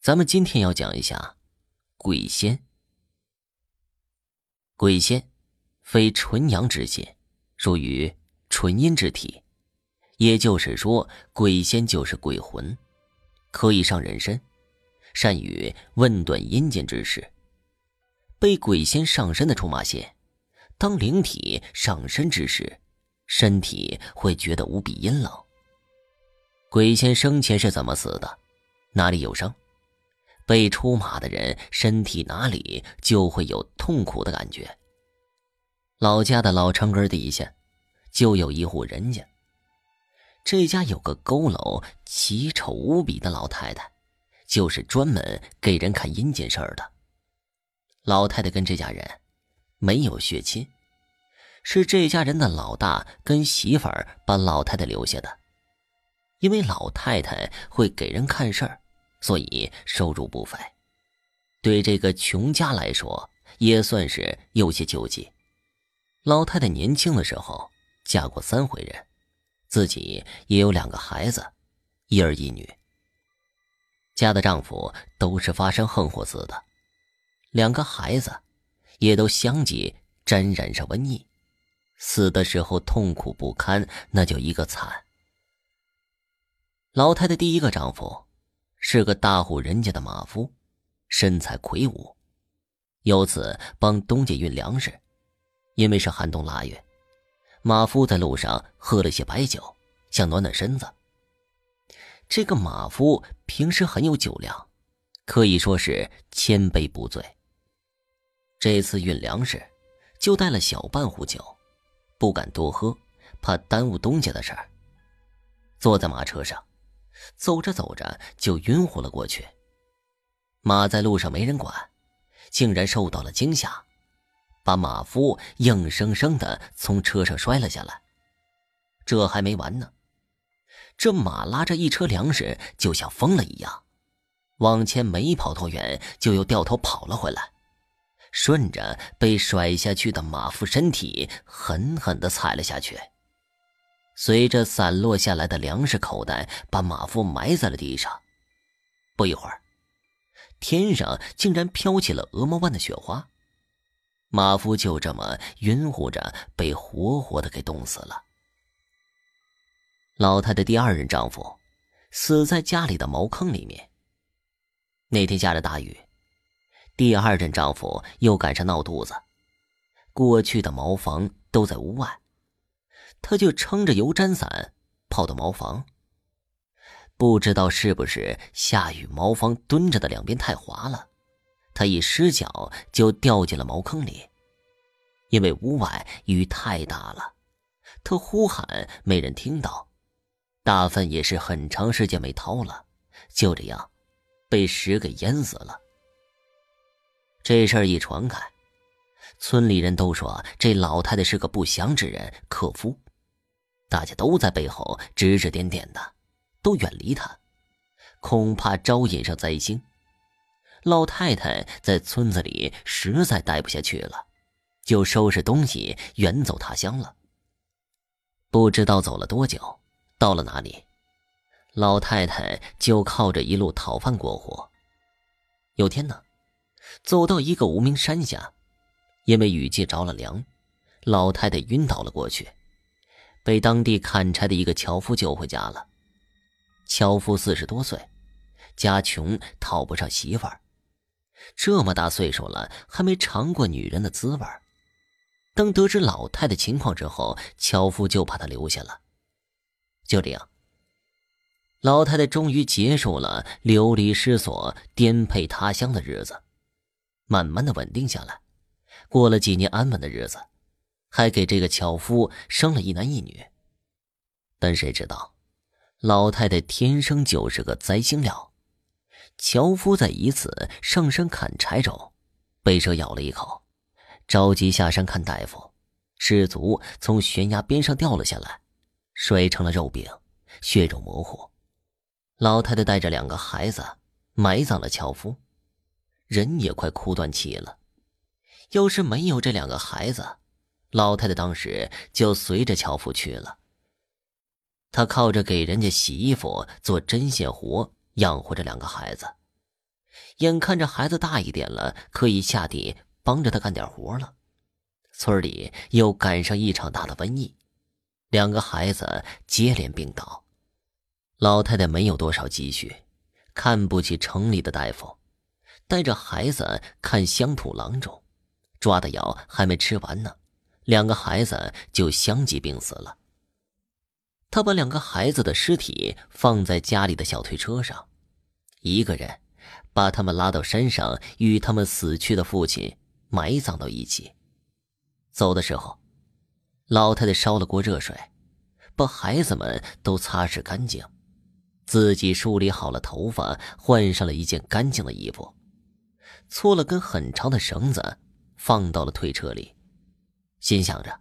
咱们今天要讲一下鬼仙。鬼仙非纯阳之仙，属于纯阴之体，也就是说，鬼仙就是鬼魂，可以上人身，善于问断阴间之事。被鬼仙上身的出马仙，当灵体上身之时，身体会觉得无比阴冷。鬼仙生前是怎么死的？哪里有伤？被出马的人身体哪里就会有痛苦的感觉。老家的老城根底下，就有一户人家。这家有个佝偻、奇丑无比的老太太，就是专门给人看阴间事儿的。老太太跟这家人没有血亲，是这家人的老大跟媳妇儿把老太太留下的。因为老太太会给人看事儿。所以收入不菲，对这个穷家来说也算是有些救济。老太太年轻的时候嫁过三回人，自己也有两个孩子，一儿一女。家的丈夫都是发生横祸死的，两个孩子也都相继沾染上瘟疫，死的时候痛苦不堪，那叫一个惨。老太太第一个丈夫。是个大户人家的马夫，身材魁梧。有次帮东家运粮食，因为是寒冬腊月，马夫在路上喝了些白酒，想暖暖身子。这个马夫平时很有酒量，可以说是千杯不醉。这次运粮食，就带了小半壶酒，不敢多喝，怕耽误东家的事儿。坐在马车上。走着走着就晕乎了过去。马在路上没人管，竟然受到了惊吓，把马夫硬生生的从车上摔了下来。这还没完呢，这马拉着一车粮食，就像疯了一样，往前没跑多远，就又掉头跑了回来，顺着被甩下去的马夫身体狠狠的踩了下去。随着散落下来的粮食口袋，把马夫埋在了地上。不一会儿，天上竟然飘起了鹅毛般的雪花，马夫就这么晕乎着，被活活的给冻死了。老太太第二任丈夫死在家里的茅坑里面。那天下着大雨，第二任丈夫又赶上闹肚子，过去的茅房都在屋外。他就撑着油毡伞跑到茅房。不知道是不是下雨，茅房蹲着的两边太滑了，他一失脚就掉进了茅坑里。因为屋外雨太大了，他呼喊没人听到，大粪也是很长时间没掏了，就这样被屎给淹死了。这事儿一传开，村里人都说这老太太是个不祥之人，克夫。大家都在背后指指点点的，都远离他，恐怕招引上灾星。老太太在村子里实在待不下去了，就收拾东西远走他乡了。不知道走了多久，到了哪里，老太太就靠着一路讨饭过活。有天呢，走到一个无名山下，因为雨季着了凉，老太太晕倒了过去。被当地砍柴的一个樵夫救回家了。樵夫四十多岁，家穷，讨不上媳妇儿，这么大岁数了，还没尝过女人的滋味当得知老太太情况之后，樵夫就把她留下了。就这样，老太太终于结束了流离失所、颠沛他乡的日子，慢慢的稳定下来，过了几年安稳的日子。还给这个樵夫生了一男一女，但谁知道，老太太天生就是个灾星料。樵夫在一次上山砍柴中，被蛇咬了一口，着急下山看大夫，失足从悬崖边上掉了下来，摔成了肉饼，血肉模糊。老太太带着两个孩子埋葬了樵夫，人也快哭断气了。要是没有这两个孩子，老太太当时就随着樵夫去了。她靠着给人家洗衣服、做针线活养活着两个孩子，眼看着孩子大一点了，可以下地帮着他干点活了。村里又赶上一场大的瘟疫，两个孩子接连病倒。老太太没有多少积蓄，看不起城里的大夫，带着孩子看乡土郎中，抓的药还没吃完呢，两个孩子就相继病死了。他把两个孩子的尸体放在家里的小推车上，一个人把他们拉到山上，与他们死去的父亲埋葬到一起。走的时候，老太太烧了锅热水，把孩子们都擦拭干净，自己梳理好了头发，换上了一件干净的衣服，搓了根很长的绳子，放到了推车里，心想着。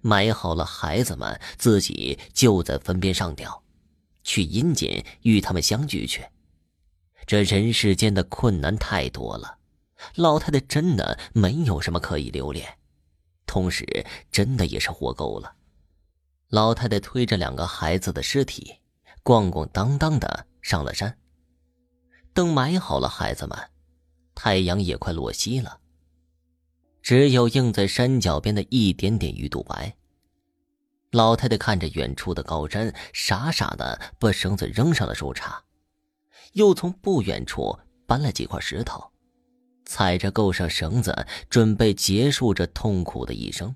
埋好了孩子们，自己就在坟边上吊，去阴间与他们相聚去。这人世间的困难太多了，老太太真的没有什么可以留恋，同时真的也是活够了。老太太推着两个孩子的尸体，咣咣当当的上了山。等埋好了孩子们，太阳也快落西了。只有映在山脚边的一点点鱼肚白。老太太看着远处的高山，傻傻的把绳子扔上了树杈，又从不远处搬了几块石头，踩着够上绳子，准备结束这痛苦的一生。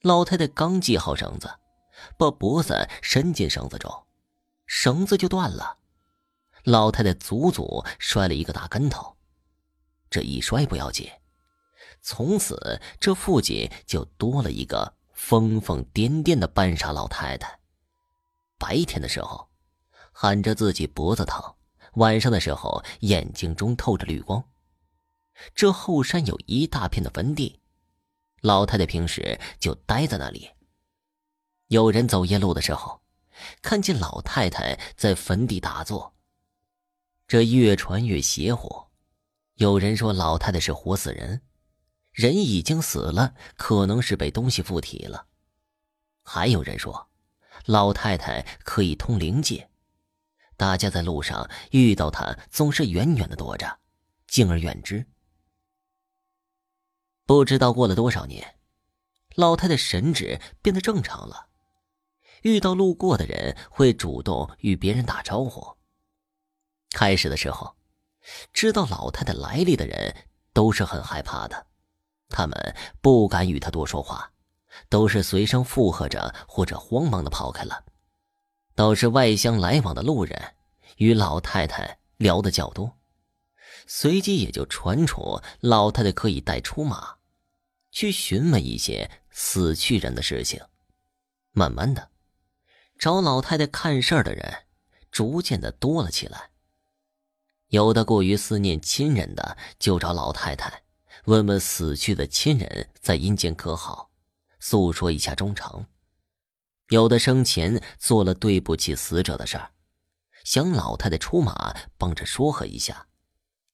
老太太刚系好绳子，把脖子伸进绳子中，绳子就断了，老太太足足摔了一个大跟头。这一摔不要紧。从此，这附近就多了一个疯疯癫癫的半傻老太太。白天的时候，喊着自己脖子疼；晚上的时候，眼睛中透着绿光。这后山有一大片的坟地，老太太平时就待在那里。有人走夜路的时候，看见老太太在坟地打坐。这越传越邪乎，有人说老太太是活死人。人已经死了，可能是被东西附体了。还有人说，老太太可以通灵界，大家在路上遇到她，总是远远的躲着，敬而远之。不知道过了多少年，老太太神智变得正常了，遇到路过的人会主动与别人打招呼。开始的时候，知道老太太来历的人都是很害怕的。他们不敢与他多说话，都是随声附和着或者慌忙的跑开了。倒是外乡来往的路人与老太太聊得较多，随即也就传出老太太可以带出马，去询问一些死去人的事情。慢慢的，找老太太看事儿的人逐渐的多了起来。有的过于思念亲人的，就找老太太。问问死去的亲人在阴间可好，诉说一下衷肠。有的生前做了对不起死者的事儿，想老太太出马帮着说和一下，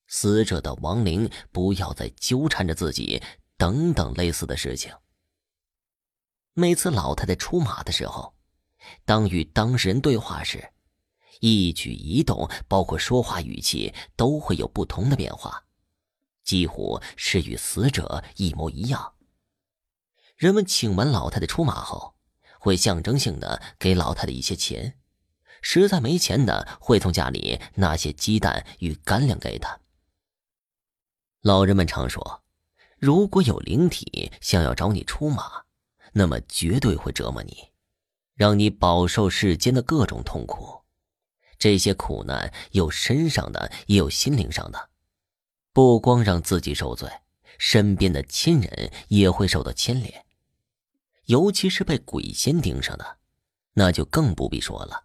死者的亡灵不要再纠缠着自己，等等类似的事情。每次老太太出马的时候，当与当事人对话时，一举一动，包括说话语气，都会有不同的变化。几乎是与死者一模一样。人们请完老太太出马后，会象征性的给老太太一些钱；实在没钱的，会从家里拿些鸡蛋与干粮给她。老人们常说，如果有灵体想要找你出马，那么绝对会折磨你，让你饱受世间的各种痛苦。这些苦难有身上的，也有心灵上的。不光让自己受罪，身边的亲人也会受到牵连，尤其是被鬼仙盯上的，那就更不必说了。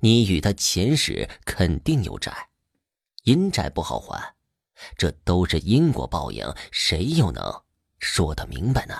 你与他前世肯定有债，阴债不好还，这都是因果报应，谁又能说得明白呢？